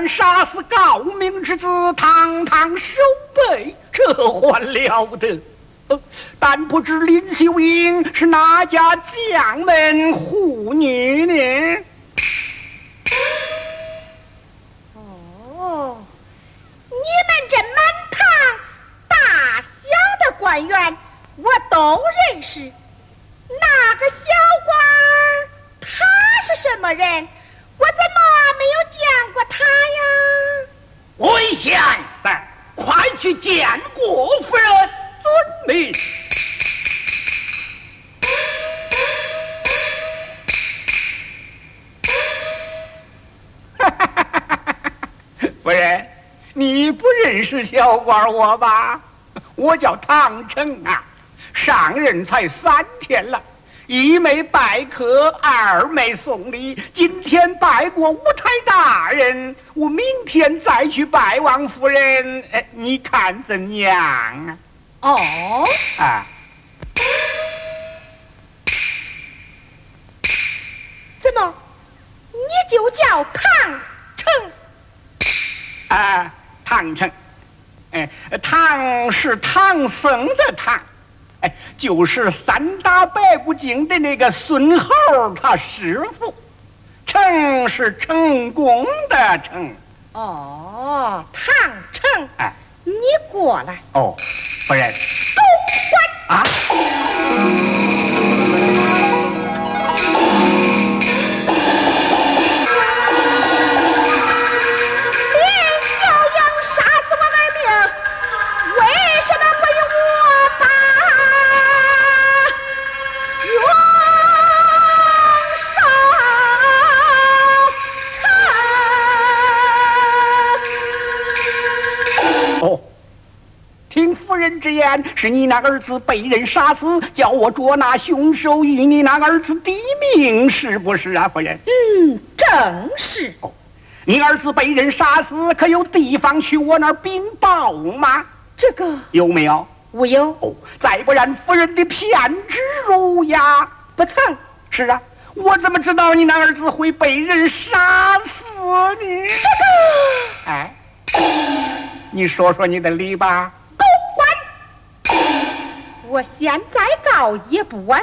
敢杀死高明之子，堂堂守备，这还了得！但不知林秀英是哪家将门虎女呢？哦，你们这满堂大小的官员，我都认识。那个小官他是什么人？我怎么没有见过他呀？魏贤在，快去见过夫人。遵命。夫人，你不认识小官我吧？我叫唐成啊，上任才三天了，一没拜客，二没送礼。今天拜过五台大人，我明天再去拜王夫人。哎，你看怎样啊？哦，啊，怎么，你就叫唐成？啊，唐成，哎，唐是唐僧的唐，哎，就是三打白骨精的那个孙猴他师傅，成是成功的成。哦，唐成，哎，你过来。哦，夫人，都关啊。夫人之言，是你那儿子被人杀死，叫我捉拿凶手，与你那儿子抵命，是不是啊，夫人？嗯，正是。哦你儿子被人杀死，可有地方去我那儿禀报吗？这个有没有？无有，哦，再不然夫人的偏执如牙！不曾。是啊，我怎么知道你那儿子会被人杀死呢？这个哎，你说说你的理吧。我现在告也不晚，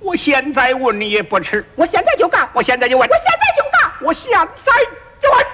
我现在问你也不迟，我现在就告，我现在就问我，现在就告。我现在就问。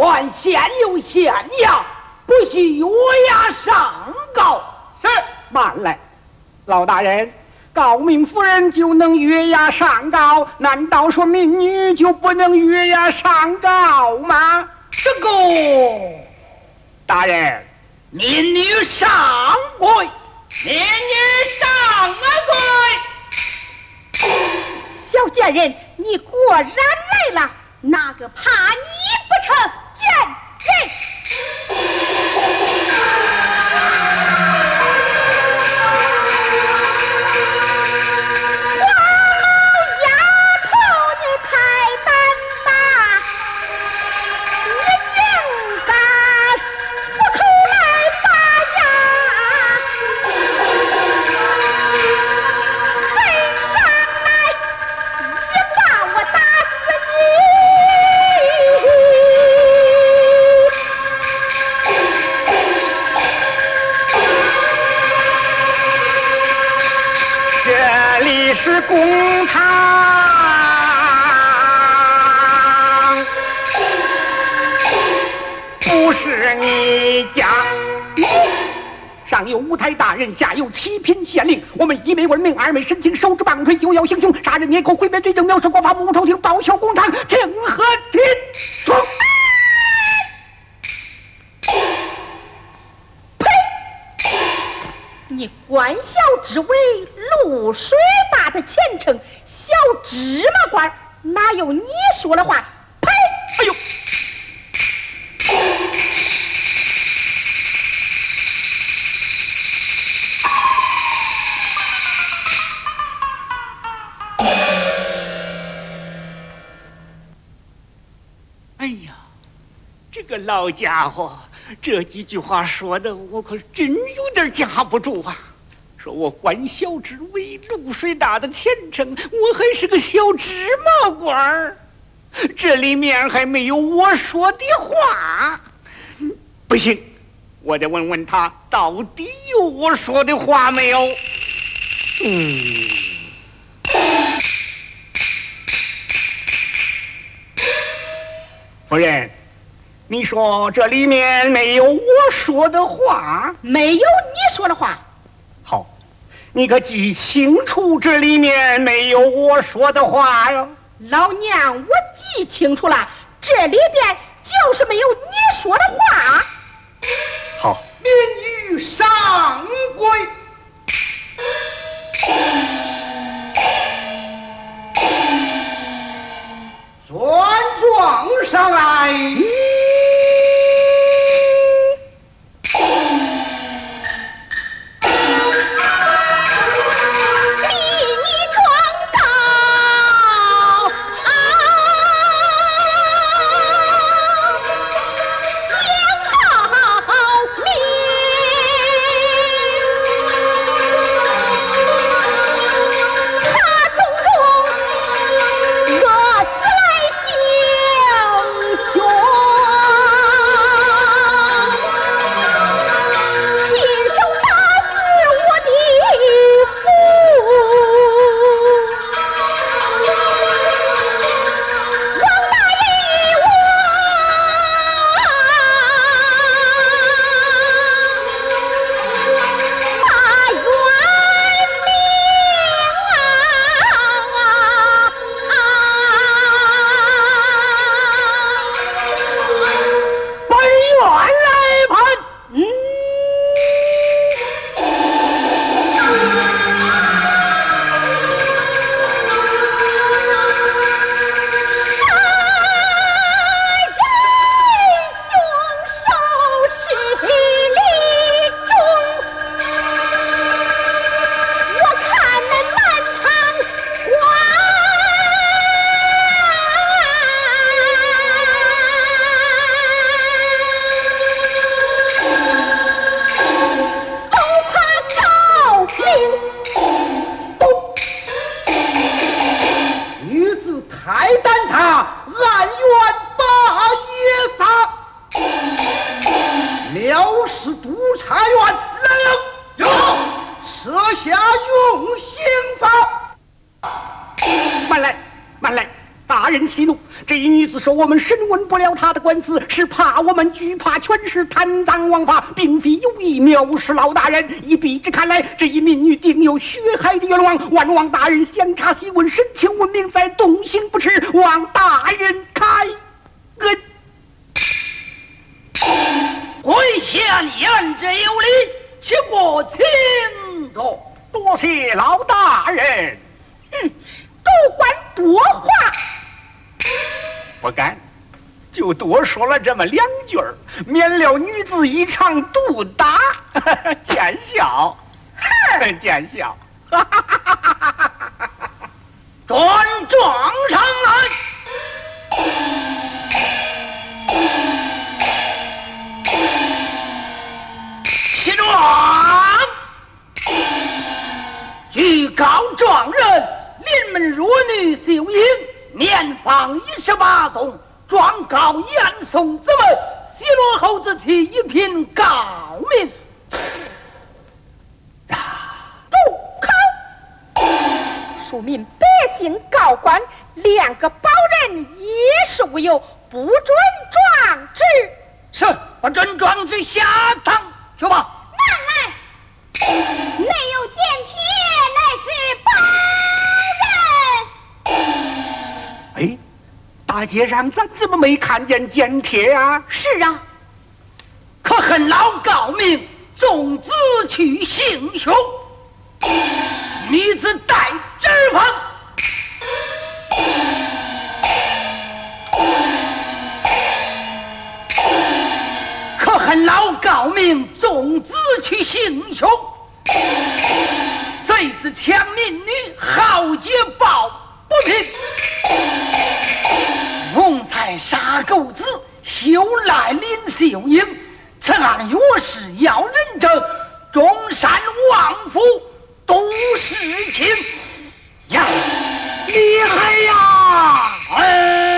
官，县有县衙，不许越衙上告。是。慢来，老大人，高明夫人就能越衙上告，难道说民女就不能越衙上告吗？这个大人，民女上跪，民女上跪。小贱人，你果然来了，哪个怕你不成？贱人！是公堂，不是你家。上有五台大人，下有七品县令，我们一没文名，二昧申请，手执棒槌就要行凶，杀人灭口，毁灭罪证，藐视国法，目无朝廷，报效公堂，正合体你官小之位，露水大的前程，小芝麻官哪有你说的话？呸！哎呦！哎呀，这个老家伙，这几句话说的，我可真有点架不住啊！说我官小之为，露水大的前程，我还是个小芝麻官儿，这里面还没有我说的话。不行，我得问问他，到底有我说的话没有？嗯。夫人，你说这里面没有我说的话？没有你说的话。好，你可记清楚这里面没有我说的话哟。老娘我记清楚了，这里边就是没有你说的话。好，免于上跪。转状上来。我们审问不了他的官司，是怕我们惧怕权势贪赃枉法，并非有意藐视老大人。以彼之看来，这一民女定有血海的冤枉。万望大人详查细问，审清问明，再动刑不迟。望大人开恩。跪下言之有理，且过请坐。多谢老大人。嗯，主官多话。不敢，就多说了这么两句儿，免了女子一场毒打，见笑，见笑。转庄上来，起状。据告状人，临门弱女秀英。年方一十八冬，状告严嵩之门，西罗侯之妻一品高明。啊，住口！庶民、百姓、告官，两个保人也是无有，不准状之。是，不准状之，下堂去吧。慢来，没有见帖，大街上咱怎么没看见见贴啊？是啊，可恨老高明纵子去行凶，女子带指缝。可恨老高明纵子去行凶，贼子抢民女，豪杰抱不平。谋财杀狗子，休来林秀英。此案若是要人证，中山王府都是情呀，厉害呀！哎。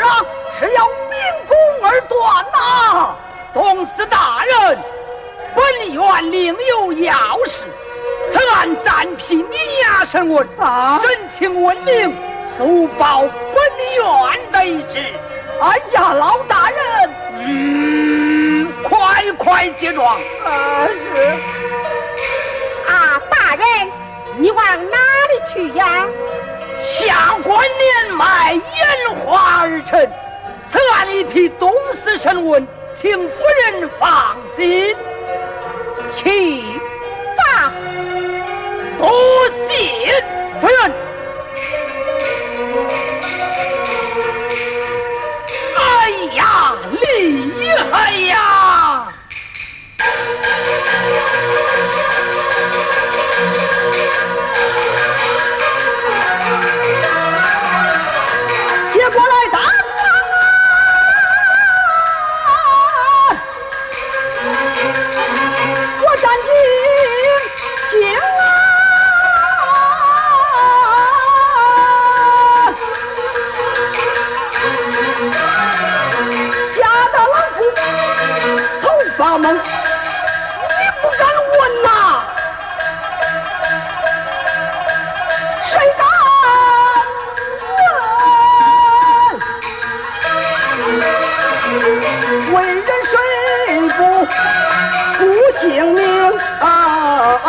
是啊是要秉公而断呐、董司大人，本院另有要事，此案暂批你衙审问，啊审请问明，速报本院得知。哎呀，老大人，嗯，快快接状。啊是，啊，大人，你往哪里去呀？下官年迈，眼花耳沉，此案一批东司审问，请夫人放心。去吧，多谢夫人。哎呀，厉害呀！为人谁不顾性命啊啊！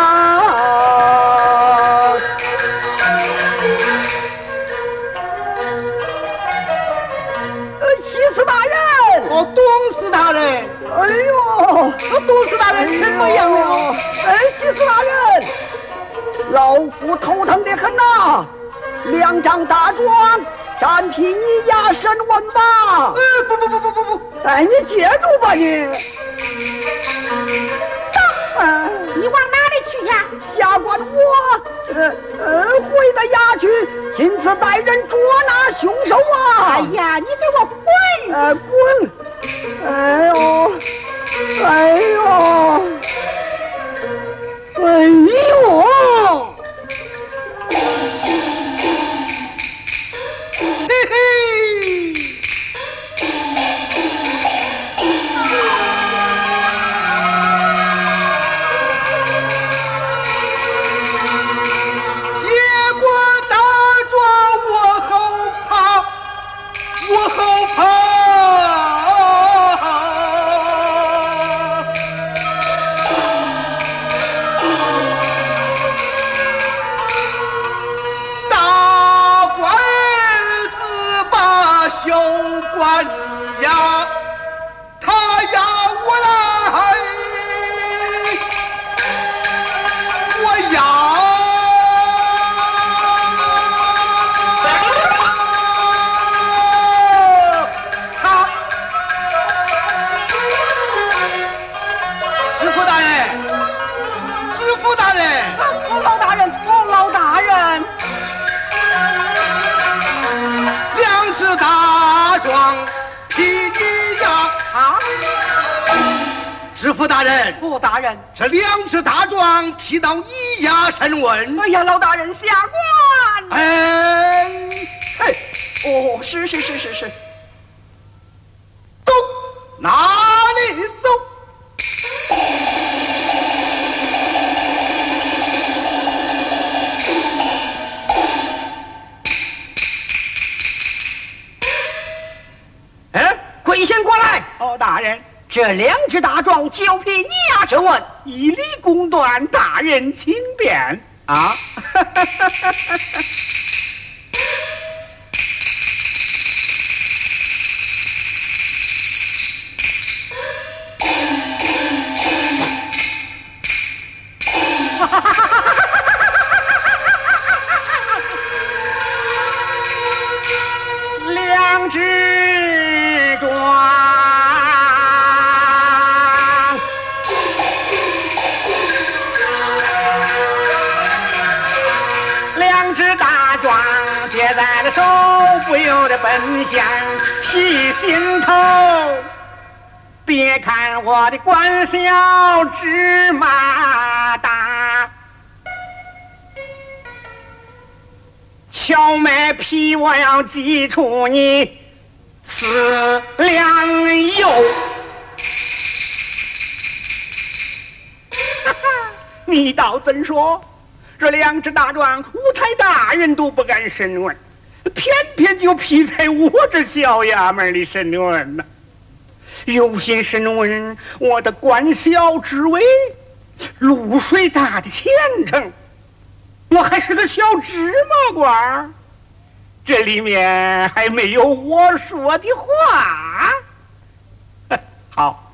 呃，西施大人，哦，董事大人，哎呦，董事大人怎么样了？哎，西施大人，老夫头疼的很呐、两张大状，暂批你衙审问吧。呃，不不不不不不，哎，你接住吧你。当，哎，你下官我呃呃回到衙去，亲自带人捉拿凶手啊！哎呀，你给我滚！呃滚！哎呦，哎呦，哎呦！人，这两只大壮提到你押审问。哎呀，老大人下官。嗯，嘿，哦，是是是是是。这两只大壮交配你呀审问以礼公断，大人请便。啊！在了手，不由得奔向细心头。别看我的官小芝麻大。荞麦皮，我要挤出你四两油。哈哈，你倒怎说？这两只大壮，五台大人都不敢审问，偏偏就劈在我这小衙门里审问呢。有心审问我的官小职位，露水大的前程。我还是个小芝麻官儿，这里面还没有我说的话。好，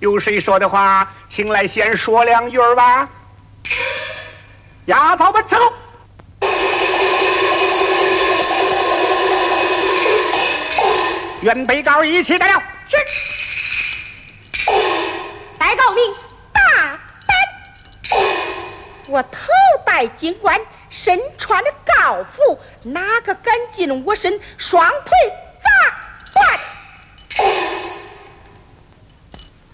有谁说的话，请来先说两句儿吧。押早们走。原被告一起带了。是。代告明大胆！我头戴金冠，身穿的告服，哪个敢进我身，双腿砸断？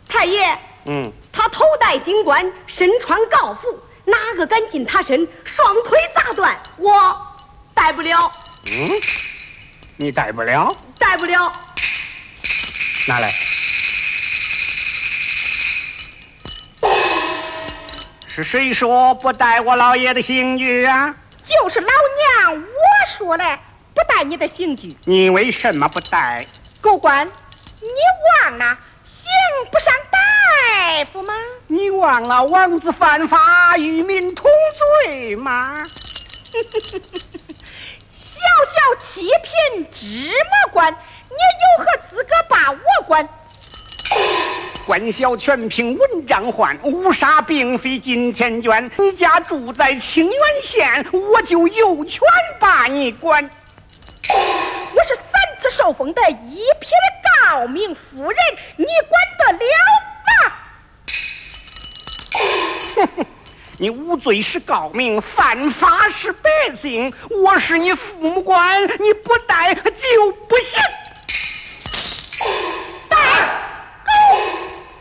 太爷，嗯，他头戴金冠，身穿告服，哪个敢近他身，双腿砸断？我带不了，嗯，你带不了，带不了。拿来。是谁说不带我老爷的刑具啊？就是老娘我说嘞，不带你的刑具。你为什么不带？狗官，你忘了刑不上大夫吗？你忘了王子犯法与民同罪吗？小小七品芝麻官，你有何资格把我关？官小全凭文章换，乌纱并非金钱捐。你家住在清源县，我就有权把你管。我是三次受封的一品的诰命夫人，你管得了吗？你无罪是告命，犯法是百姓。我是你父母官，你不带就不行。带狗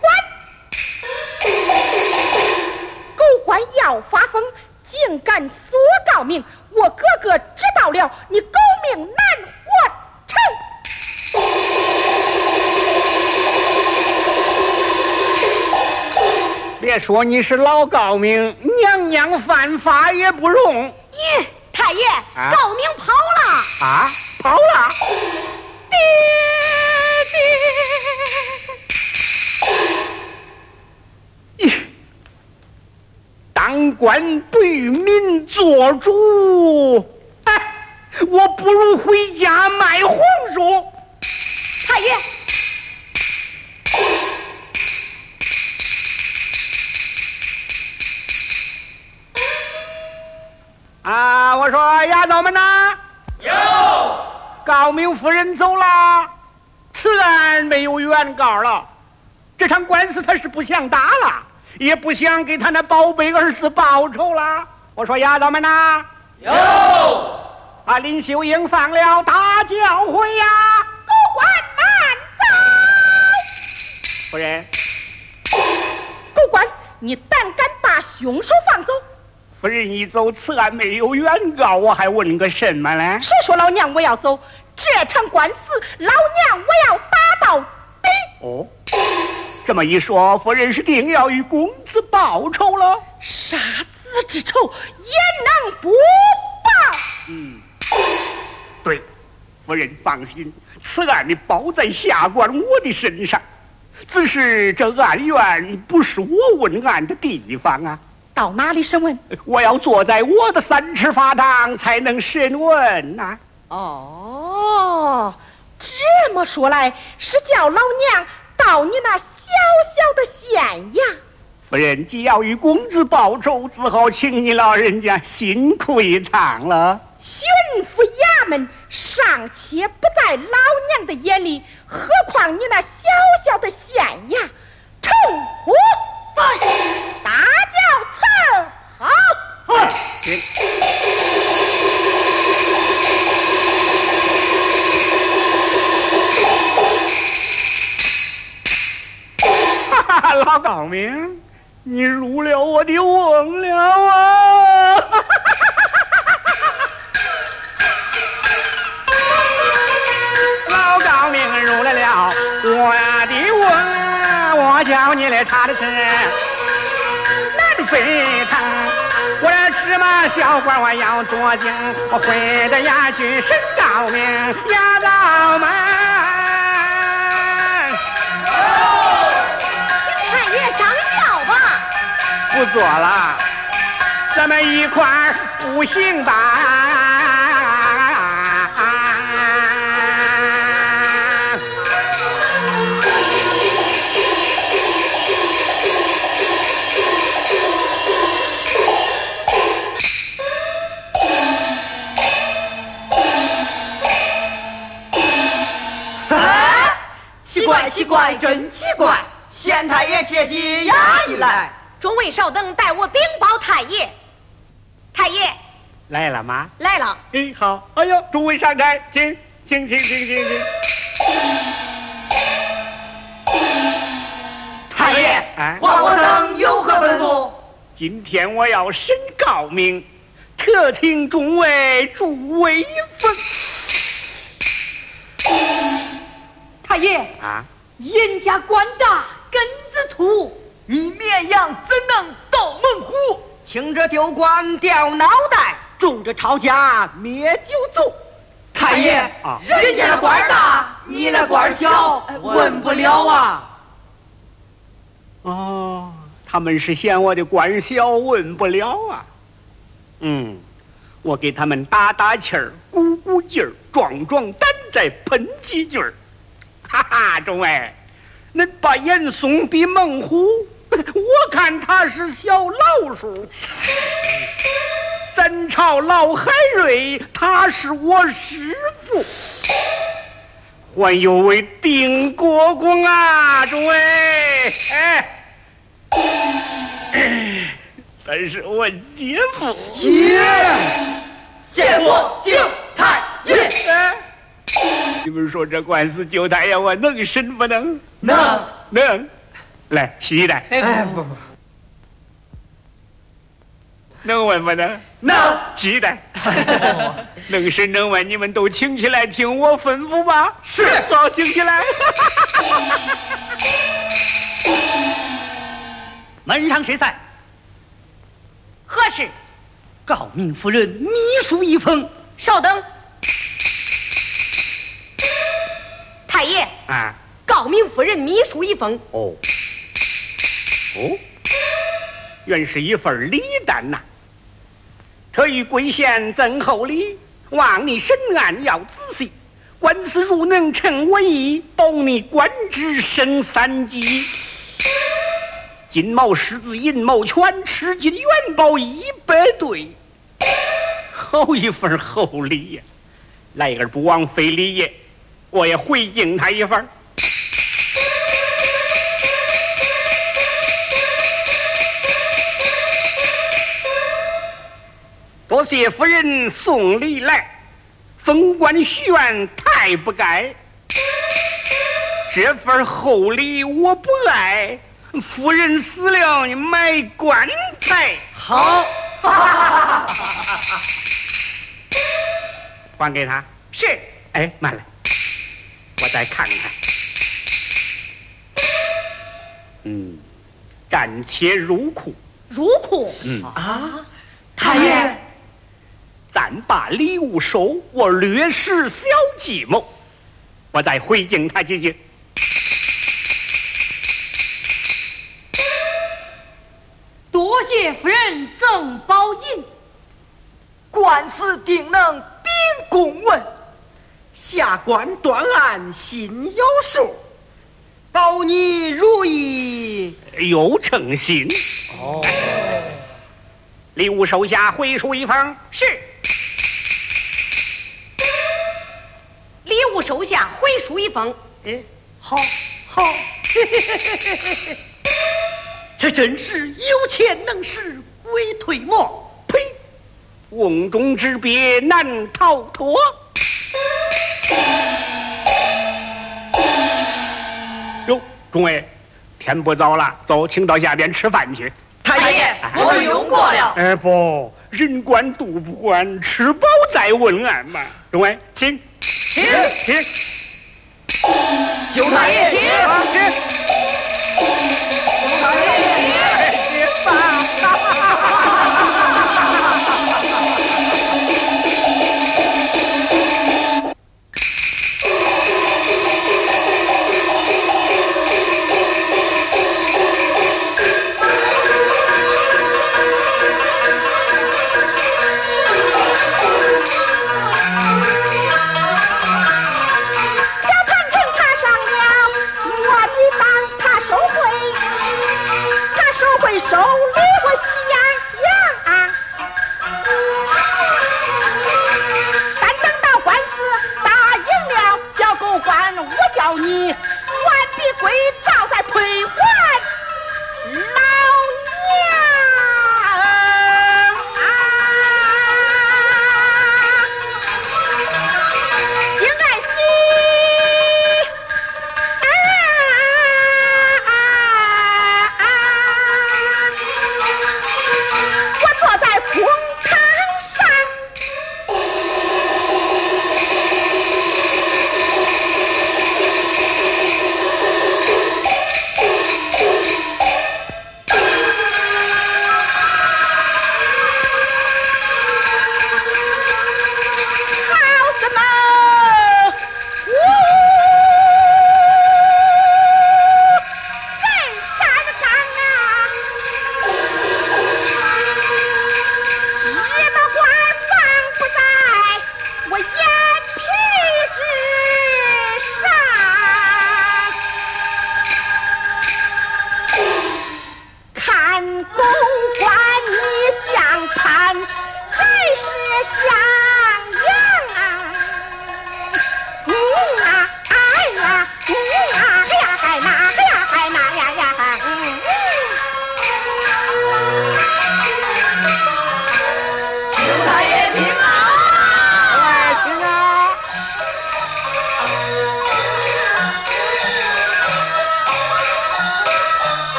官，狗官要发疯，竟敢索告命！我哥哥知道了，你狗命难活别说你是老高明，娘娘犯法也不容咦，太爷，啊高明跑了。啊！跑了，爹爹，咦当官不与民做主，哎，我不如回家卖红薯。太爷，啊！我说丫头们呐，有高明夫人走了，此案没有原告了。这场官司他是不想打了，也不想给他那宝贝儿子报仇了。我说丫头们呐，有啊！林秀英放了大教诲呀，狗官慢走！夫人，狗官，你胆敢把凶手放走？夫人一走，此案没有原告，我还问个什么呢？谁说老娘我要走？这场官司，老娘我要打到底！哦，这么一说，夫人是定要与公子报仇了。杀子之仇也能不报？嗯，对，夫人放心，此案你包在下官我的身上。只是这案源不是我问案的地方啊，到哪里审问？我要坐在我的三尺法堂才能审问呐、哦，这么说来，是叫老娘到你那小小的县衙？夫人既要与公子报仇，只好请你老人家辛苦一趟了。巡抚衙门尚且不在老娘的眼里，何况你那小小的县衙？成虎在，大轿伺候。行哈哈，老高明，你入了我的瓮了啊！老高明入了了我的瓮，我叫你来查的是沸腾。我这芝麻小官我要捉精，我回到衙去审高明，衙老们。请太爷上轿吧。不做了，咱们一块儿步行吧。奇怪，真奇怪！县太爷借机衙一来，众位稍等，待我禀报太爷。太爷来了吗？来了，哎，好，哎呦，诸位上台，请，请，请，请，请，请。太爷哎，皇我等有何吩咐？今天我要审高明，特请众位诸位分太爷，啊！严家官大，根子粗，你绵羊怎能斗猛虎？轻者丢官掉脑袋，重者抄家灭九族。太爷啊，人家的官大，你的官小，问不了啊。哦，他们是嫌我的官小，问不了啊。嗯，我给他们打打气儿，鼓鼓劲儿，壮壮胆，再喷几句儿。哈哈，众位，恁把严嵩比猛虎，我看他是小老鼠。咱朝老海瑞，他是我师傅。还有位丁国公啊，众位，哎，他是我姐夫。姐，见过舅太爷。你们说这官司就他呀我能审不能？能能。来，洗一袋。哎不不，能问不能？能洗一袋，能审能问，你们都请起来听我吩咐吧。是好，请起来。门上谁在？何事？诰命夫人秘书一封。稍等。太爷，啊，告明夫人秘书一封。哦，哦，原是一份礼单呐。特与贵县赠厚礼，望你审案要仔细，官司如能成我意，保你官职升三级。金毛狮子，银毛犬，吃金元宝一百对，好一份厚礼呀！来而不枉非礼也，我也回敬他一份儿。多谢夫人送礼来，封官许愿太不该。这份厚礼我不爱，夫人死了你买棺材。好，还给他。是。哎，慢了，我再看看。嗯，暂且入库。入库。嗯，啊，太爷，暂把礼物收，我略施小计谋，我再回敬他几句。多谢夫人赠宝印。官司定能秉公文，下官断案心有数，保你如意。有诚心。哦，礼物收下，回书一封。是。礼物收下，回书一封。哎，好，好，嘿嘿嘿嘿嘿嘿嘿，这真是有钱能使鬼推磨。呸！瓮中之鳖难逃脱。哟，众位，天不早了，走，请到下边吃饭去。太爷，我们用过了。哎不，人管肚不管，吃饱再问俺嘛。众位，请，请请，九太爷，请。啊请。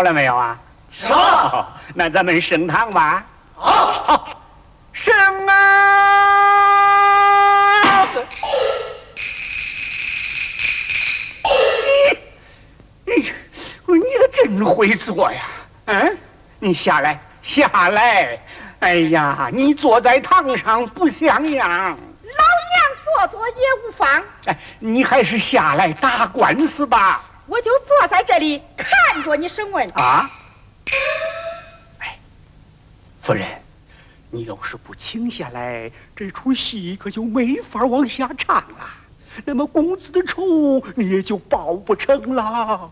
吃好了没有啊？吃了。那咱们升堂吧。好，好，升啊！你，你，你可真会做呀！嗯，你下来，下来。哎呀，你坐在堂上不像样。老娘坐坐也无妨。哎，你还是下来打官司吧。我就坐在这里看着你审问。啊？哎，夫人，你要是不请下来，这出戏可就没法往下唱了。那么公子的仇你也就报不成了。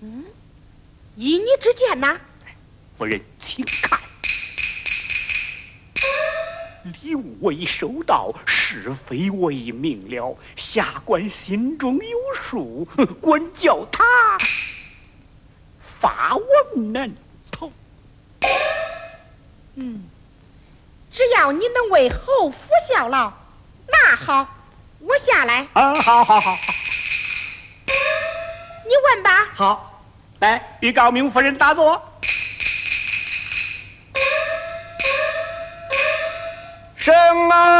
嗯，依你之见呐。夫人，请看。礼物我已收到，是非我已明了，下官心中有数，管教他法王难逃。嗯，只要你能为侯府效劳，那好，我下来。啊，好好好好。你问吧。好，来，与高明夫人打坐。什么？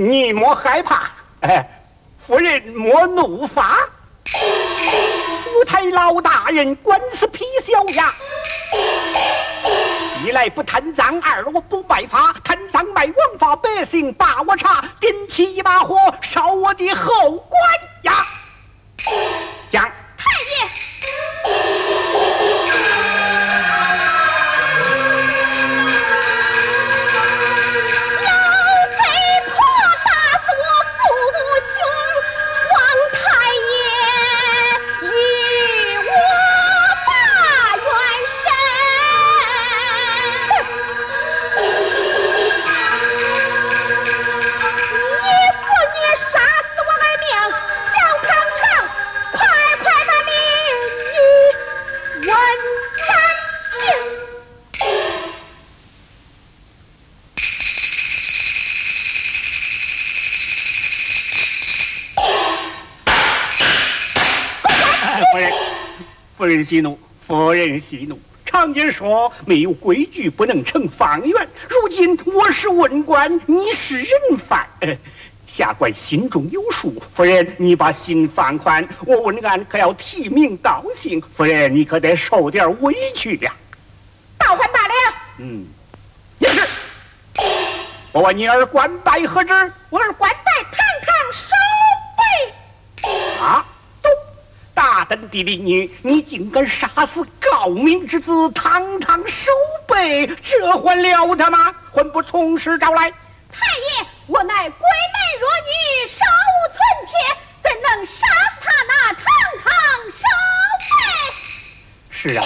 你莫害怕，哎。夫人莫怒发，五台老大人官司批小呀。一来不贪赃，二我不卖法，贪赃卖王法，百姓把我查，点起一把火，烧我的后官呀。人息怒，夫人息怒。常言说，没有规矩不能成方圆。如今我是文官，你是人犯，下官心中有数。夫人，你把心放宽，我文案可要提名道姓。夫人，你可得受点委屈呀。倒换罢了。嗯，也是。我问你儿官拜何职？我儿官拜堂堂守备。啊。大胆的女，你竟敢杀死诰命之子，堂堂守备，这还了得吗？还不从实招来！太爷，我乃闺门弱女，手无寸铁，怎能杀死他那堂堂守备？是啊，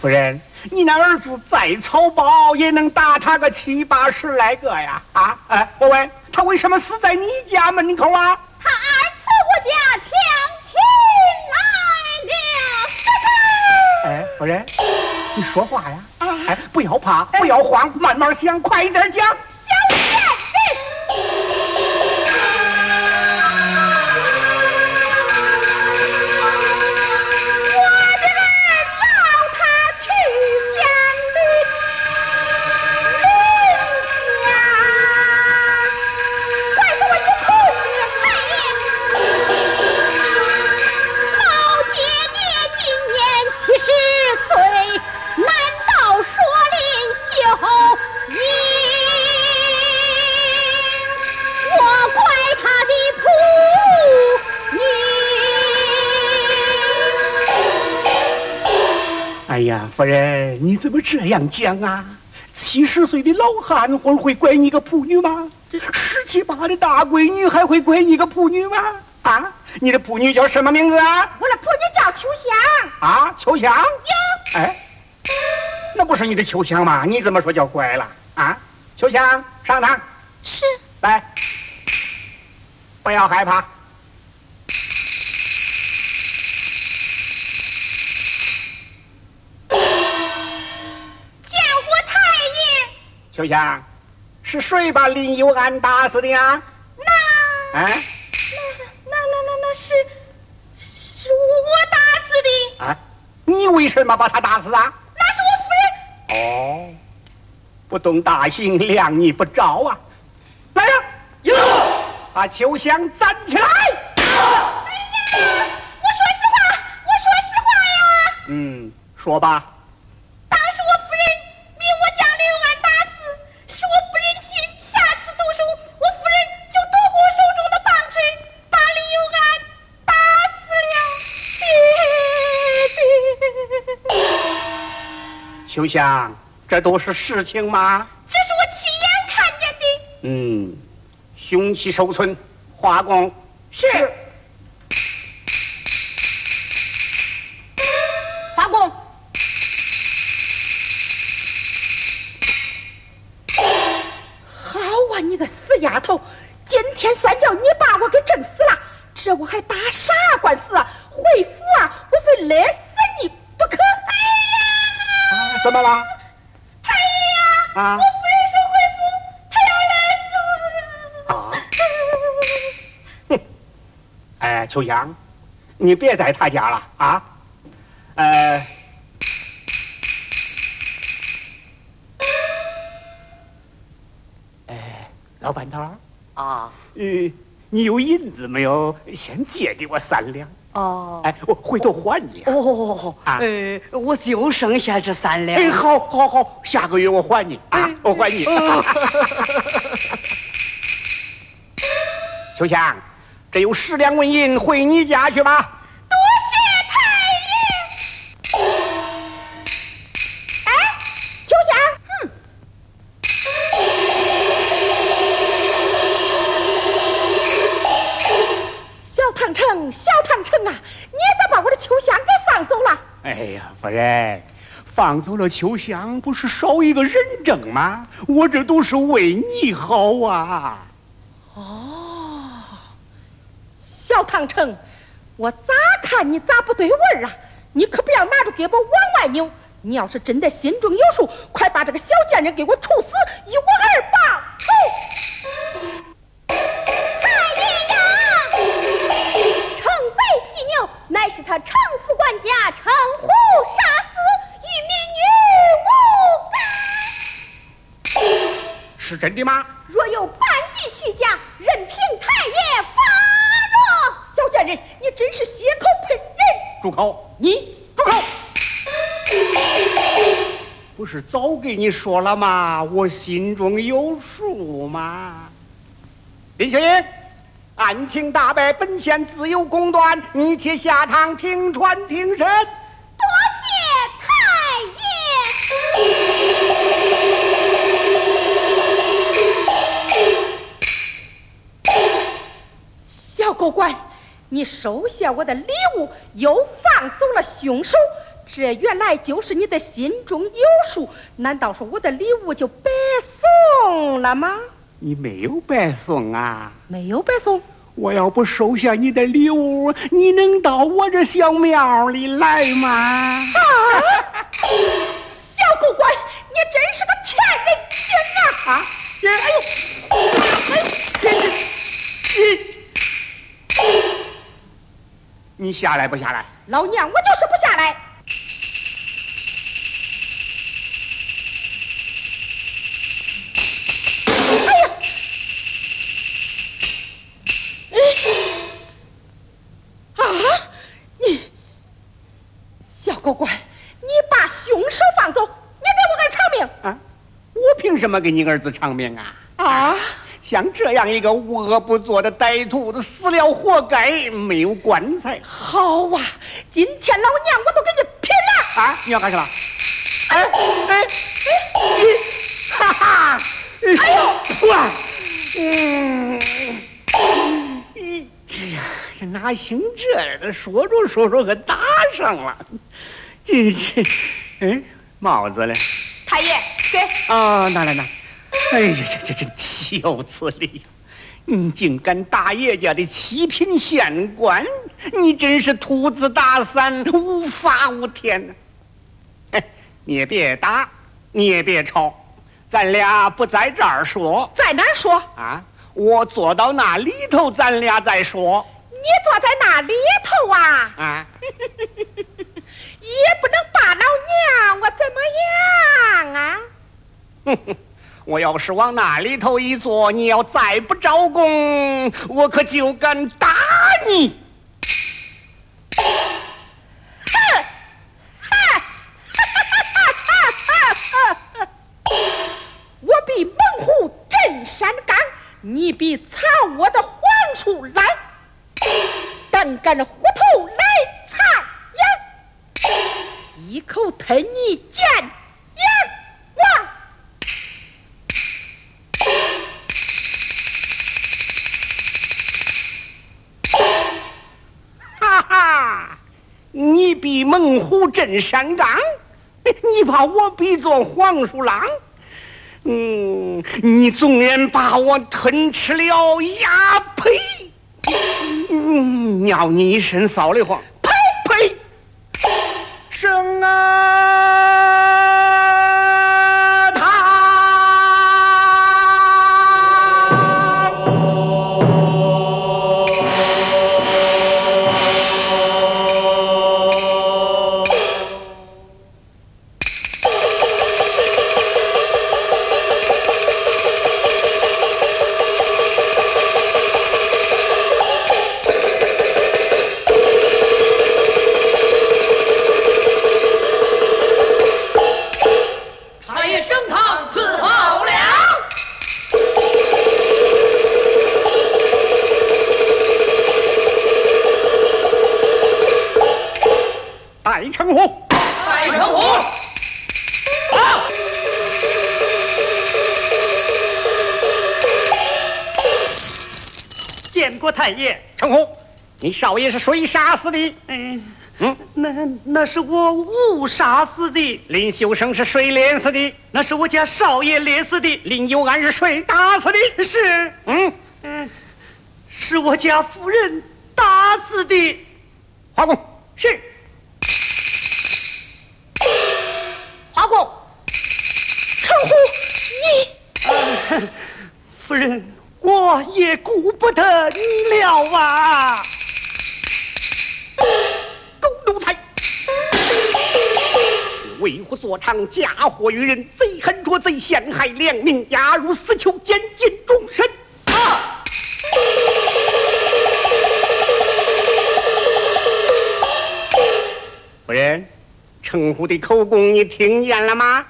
夫人，你那儿子再草包，也能打他个七八十来个呀！啊，哎，我问他为什么死在你家门口啊？他二次我家抢亲。哎，夫人，你说话呀！哎，不要怕，不要慌，慢慢想，快一点讲。夫人，你怎么这样讲啊？七十岁的老汉会会怪你个仆女吗？这十七八的大闺女还会怪你个仆女吗？啊，你的仆女叫什么名字啊？我的仆女叫秋香。啊，秋香。有。哎，那不是你的秋香吗？你怎么说叫乖了啊？秋香，上堂。是。来，不要害怕。秋香，是谁把林有安打死的呀？那……啊，那那那那那是是我打死的。啊，你为什么把他打死啊？那是我夫人。哦，不懂大刑，量你不着啊！来呀，哟，把秋香站起来。哎呀，我说实话，我说实话呀。嗯，说吧。秋香，这都是实情吗？这是我亲眼看见的。嗯，凶器收存，华工。是。哎，秋香，你别在他家了啊！呃。哎老板头啊，呃，你有银子没有？先借给我三两。哦，哎，我回头还你。哦，呃，我就剩下这三两。哎，好，好，好，下个月我还你啊，我还你。秋香，这有十两纹银，回你家去吧。多谢太爷。哎，秋香，哼小唐城啊，你咋把我的秋香给放走了？哎呀，夫人，放走了秋香，不是少一个人证吗？我这都是为你好啊！哦，小唐城，我咋看你咋不对味儿啊？你可不要拿着胳膊往外扭！你要是真的心中有数，快把这个小贱人给我处死，一我儿报仇！乃是他城府管家城虎杀死，与民女无干。是真的吗？若有半句虚假，任凭太爷贱人，你真是血口喷人！住口！你住口！不是早给你说了吗？我心中有数吗？林小英。案情大白，本县自有公断，你且下堂听传听审。多谢太爷。小狗官，你收下我的礼物，又放走了凶手，这原来就是你的心中有数。难道说我的礼物就白送了吗？你没有白送啊！没有白送。我要不收下你的礼物，你能到我这小庙里来吗？啊！小狗官，你真是个骗人精啊！啊！哎呦！你你下来不下来？老娘我就是不下来啊你小。狗官，你把凶手放走，你给我儿偿命啊！我凭什么给你儿子偿命啊？啊！像这样一个无恶不作的歹徒，死了活该，没有棺材。好啊，今天老娘我都跟你拼了！啊！你要干什么？哎哎哎！哈哈！哎呦！哇，嗯，哎呀，这哪行这的？说着说着可打上了。这这，哎，帽子嘞？太爷，给。啊，拿来拿。哎呀，这这这岂有此理呀！你竟敢打叶家的七品县官，你真是兔子打伞，无法无天呐！哎，你也别打，你也别吵，咱俩不在这儿说，在哪儿说？啊，我坐到那里头，咱俩再说。你坐在那里头啊？啊，也不能把老娘我怎么样啊？哼哼我要是往那里头一坐，你要再不招供，我可就敢打你！哼！哼！我比猛虎镇山岗，你比藏窝的黄鼠狼，胆敢虎头来藏羊，一口吞你见阎王！啊，你比猛虎镇山岗，你把我比作黄鼠狼，嗯，你纵然把我吞吃了呀呸！嗯，尿你一身骚的慌，呸呸！生啊爷。成虎，你少爷是谁杀死的？嗯嗯，那那是我误杀死的，林修生是谁连死的？那是我家少爷连死的。林有安是谁打死的？是，嗯，嗯，是我家夫人我于人，贼恨捉贼，陷害良民，押入死囚，监禁终身。啊！夫人，称呼的口供你听见了吗？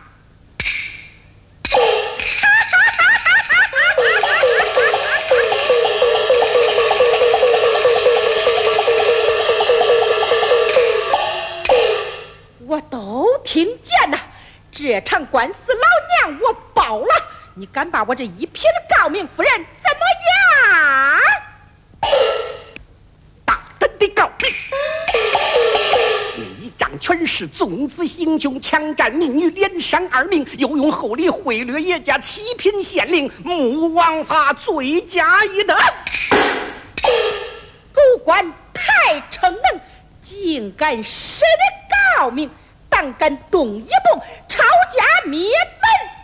这场官司，老娘我包了。你敢把我这一品诰命夫人怎么样？大胆的告密！你一仗权势，纵子行凶，强占民女，连伤二命，又用厚礼贿赂叶家七品县令，目王法罪加一等。狗官太逞能，竟敢使人告明，胆敢动一动抄家灭门！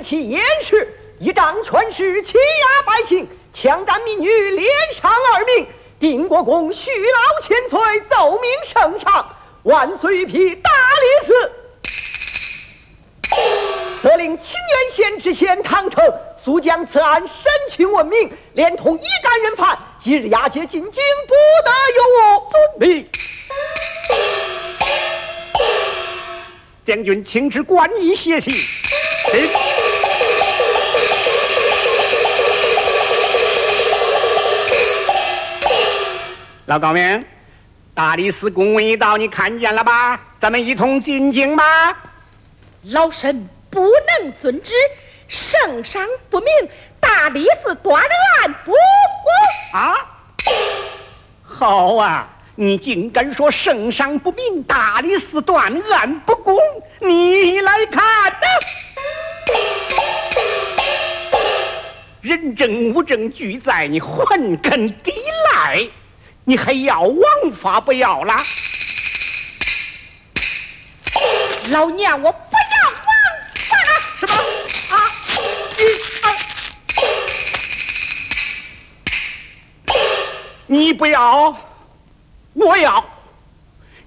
落后之期严实，一仗权势欺压百姓，强占民女，连伤二命。定国公续老千岁，奏明圣上，万岁御批大理寺。责令清源县知县唐城速将此案审清问明，连同一干人犯，即日押解进京，不得有误。遵命。将军请至官驿歇息。老高明，大理寺公文一到，你看见了吧？咱们一同进京吧。老身不能遵旨，圣上不明，大理寺断案不公。啊！好啊，你竟敢说圣上不明，大理寺断案不公？你来看呐！人证物证俱在，你还敢抵赖？你还要王法不要了？老娘我不要王法！什么？啊？你啊？你不要，我要。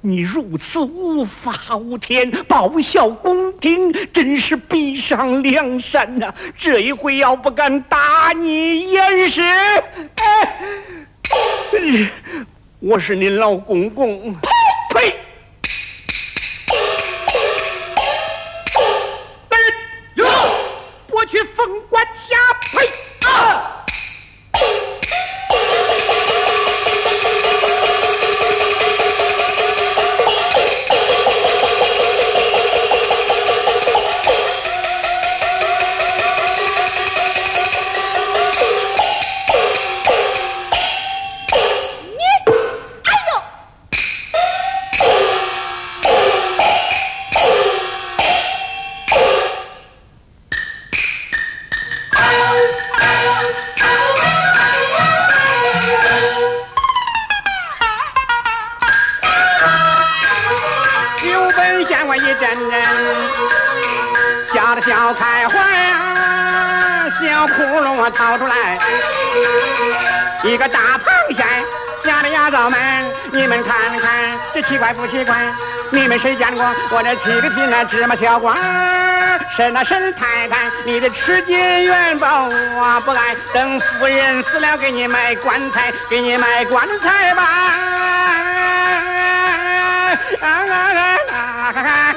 你如此无法无天，报效宫廷，真是逼上梁山呐！这一回要不敢打你严实，哎。你 我是你老公公，呸！我这七个皮那芝麻小官？是那沈太太，你的吃金元宝我不爱，等夫人死了给你买棺材，给你买棺材吧。啊啊啊啊啊啊啊啊！